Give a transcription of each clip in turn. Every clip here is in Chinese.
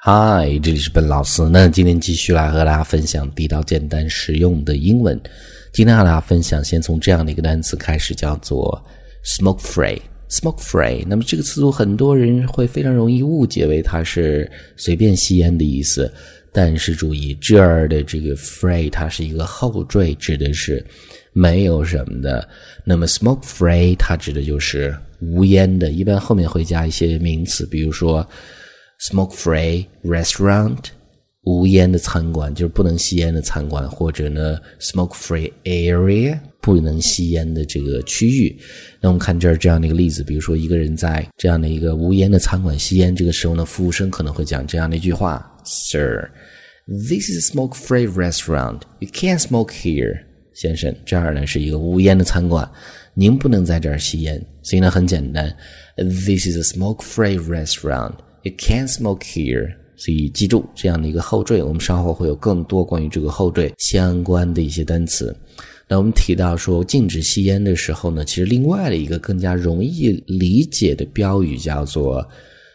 嗨，这里是本老师。那今天继续来和大家分享地道、简单、实用的英文。今天和大家分享，先从这样的一个单词开始，叫做 “smoke free”。smoke free。那么这个词组很多人会非常容易误解为它是随便吸烟的意思，但是注意这儿的这个 “free” 它是一个后缀，指的是没有什么的。那么 “smoke free” 它指的就是无烟的，一般后面会加一些名词，比如说 “smoke-free restaurant”。无烟的餐馆就是不能吸烟的餐馆，或者呢，smoke-free area 不能吸烟的这个区域。那我们看这儿这样的一个例子，比如说一个人在这样的一个无烟的餐馆吸烟，这个时候呢，服务生可能会讲这样的一句话：“Sir, this is a smoke-free restaurant. You can't smoke here.” 先生，这儿呢是一个无烟的餐馆，您不能在这儿吸烟。所以呢，很简单，This is a smoke-free restaurant. You can't smoke here. 所以记住这样的一个后缀，我们稍后会有更多关于这个后缀相关的一些单词。那我们提到说禁止吸烟的时候呢，其实另外的一个更加容易理解的标语叫做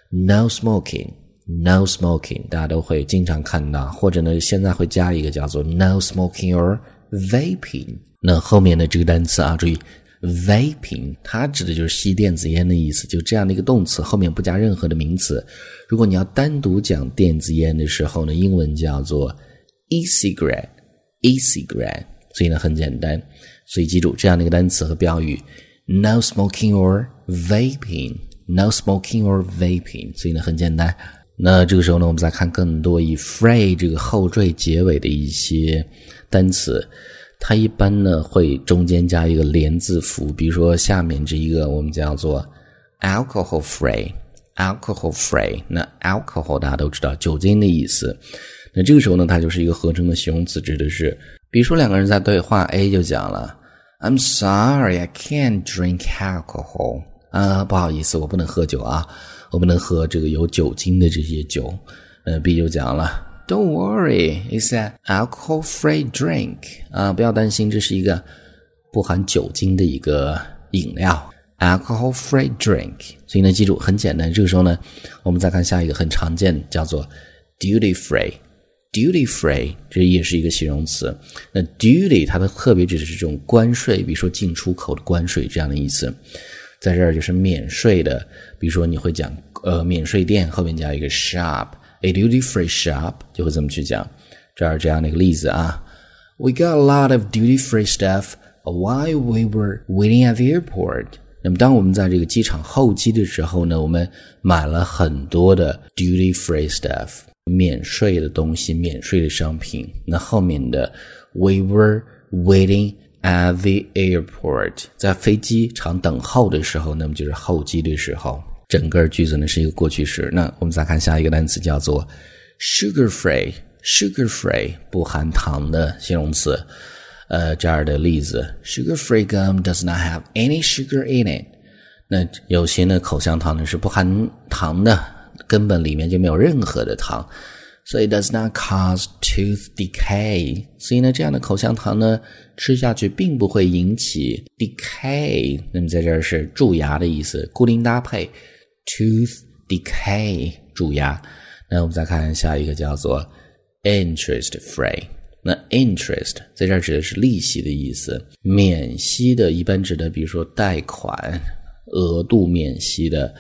“No smoking”，“No smoking”，大家都会经常看到，或者呢现在会加一个叫做 “No smoking or vaping”。那后面的这个单词啊，注意。Vaping，它指的就是吸电子烟的意思，就这样的一个动词，后面不加任何的名词。如果你要单独讲电子烟的时候呢，英文叫做 e-cigarette，e-cigarette。所以呢，很简单。所以记住这样的一个单词和标语：no smoking or vaping，no smoking or vaping。所以呢，很简单。那这个时候呢，我们再看更多以 free 这个后缀结尾的一些单词。它一般呢会中间加一个连字符，比如说下面这一个我们叫做 alcohol free，alcohol free。那 alcohol 大家都知道酒精的意思，那这个时候呢它就是一个合成的形容词，指的是，比如说两个人在对话，A 就讲了，I'm sorry I can't drink alcohol，啊不好意思我不能喝酒啊，我不能喝这个有酒精的这些酒，呃 B 就讲了。Don't worry, it's an alcohol-free drink. 啊，不要担心，这是一个不含酒精的一个饮料，alcohol-free drink。所以呢，记住很简单。这个时候呢，我们再看下一个很常见，叫做 duty-free。duty-free 这也是一个形容词。那 duty 它的特别指的是这种关税，比如说进出口的关税这样的意思。在这儿就是免税的，比如说你会讲呃免税店后面加一个 shop。A duty-free shop 就会这么去讲。这儿这样的一个例子啊，We got a lot of duty-free stuff while we were waiting at the airport。那么当我们在这个机场候机的时候呢，我们买了很多的 duty-free stuff，免税的东西，免税的商品。那后面的 we were waiting at the airport，在飞机场等候的时候，那么就是候机的时候。整个句子呢是一个过去时。那我们再看下一个单词，叫做 sugar free。sugar free 不含糖的形容词。呃，这儿的例子：sugar free gum does not have any sugar in it。那有些呢口香糖呢是不含糖的，根本里面就没有任何的糖，所以 does not cause tooth decay。所以呢，这样的口香糖呢吃下去并不会引起 decay。那么在这儿是蛀牙的意思，固定搭配。Tooth decay 蛀牙。那我们再看下一个叫做 interest free。那 interest 在这儿指的是利息的意思，免息的一般指的，比如说贷款额度免息的。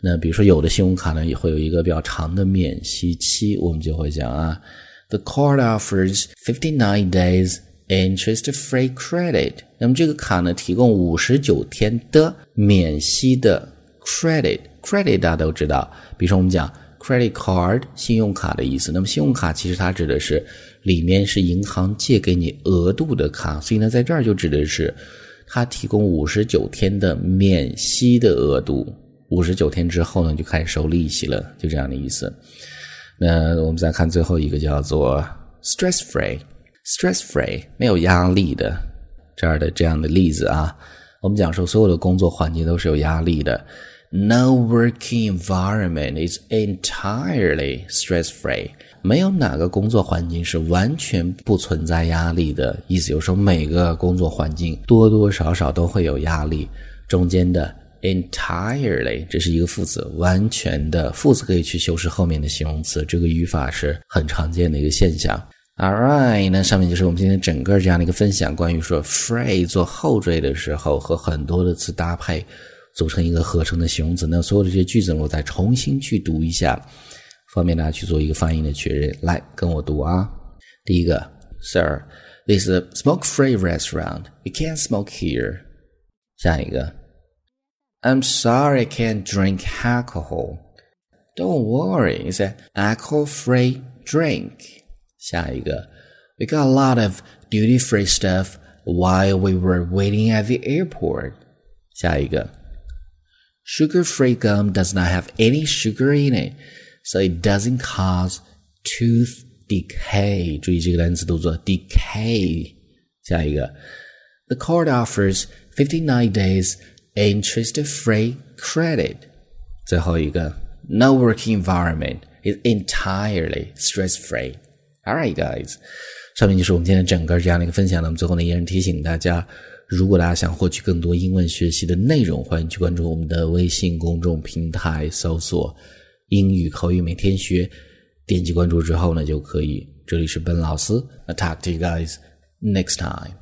那比如说有的信用卡呢也会有一个比较长的免息期，我们就会讲啊，the card offers fifty nine days interest free credit。那么这个卡呢提供五十九天的免息的 credit。credit 大家都知道，比如说我们讲 credit card 信用卡的意思。那么信用卡其实它指的是里面是银行借给你额度的卡，所以呢在这儿就指的是它提供五十九天的免息的额度，五十九天之后呢就开始收利息了，就这样的意思。那我们再看最后一个叫做 stress free，stress free 没有压力的这儿的这样的例子啊。我们讲说所有的工作环境都是有压力的。No working environment is entirely stress-free。没有哪个工作环境是完全不存在压力的。意思就是说，每个工作环境多多少少都会有压力。中间的 entirely，这是一个副词，完全的副词可以去修饰后面的形容词，这个语法是很常见的一个现象。All right，那上面就是我们今天整个这样的一个分享，关于说 phrase 做后缀的时候和很多的词搭配组成一个合成的形容词。那所有的这些句子，我再重新去读一下，方便大家去做一个发音的确认。来，跟我读啊。第一个，Sir。This is a smoke-free restaurant. You can't smoke here. 下一个，I'm sorry I can't drink alcohol. Don't worry, it's an alcohol-free drink. 下一个，We got a lot of duty-free stuff while we were waiting at the airport. 下一个，Sugar-free gum does not have any sugar in it, so it doesn't cause tooth decay，注意这个单词读作 decay。下一个，The card offers fifty nine days interest-free credit。最后一个，No working environment is entirely stress-free。 All right, guys，上面就是我们今天整个这样的一个分享。那么最后呢，依然提醒大家，如果大家想获取更多英文学习的内容，欢迎去关注我们的微信公众平台，搜索“英语口语每天学”。点击关注之后呢，就可以。这里是本老师，I talk to you guys next time.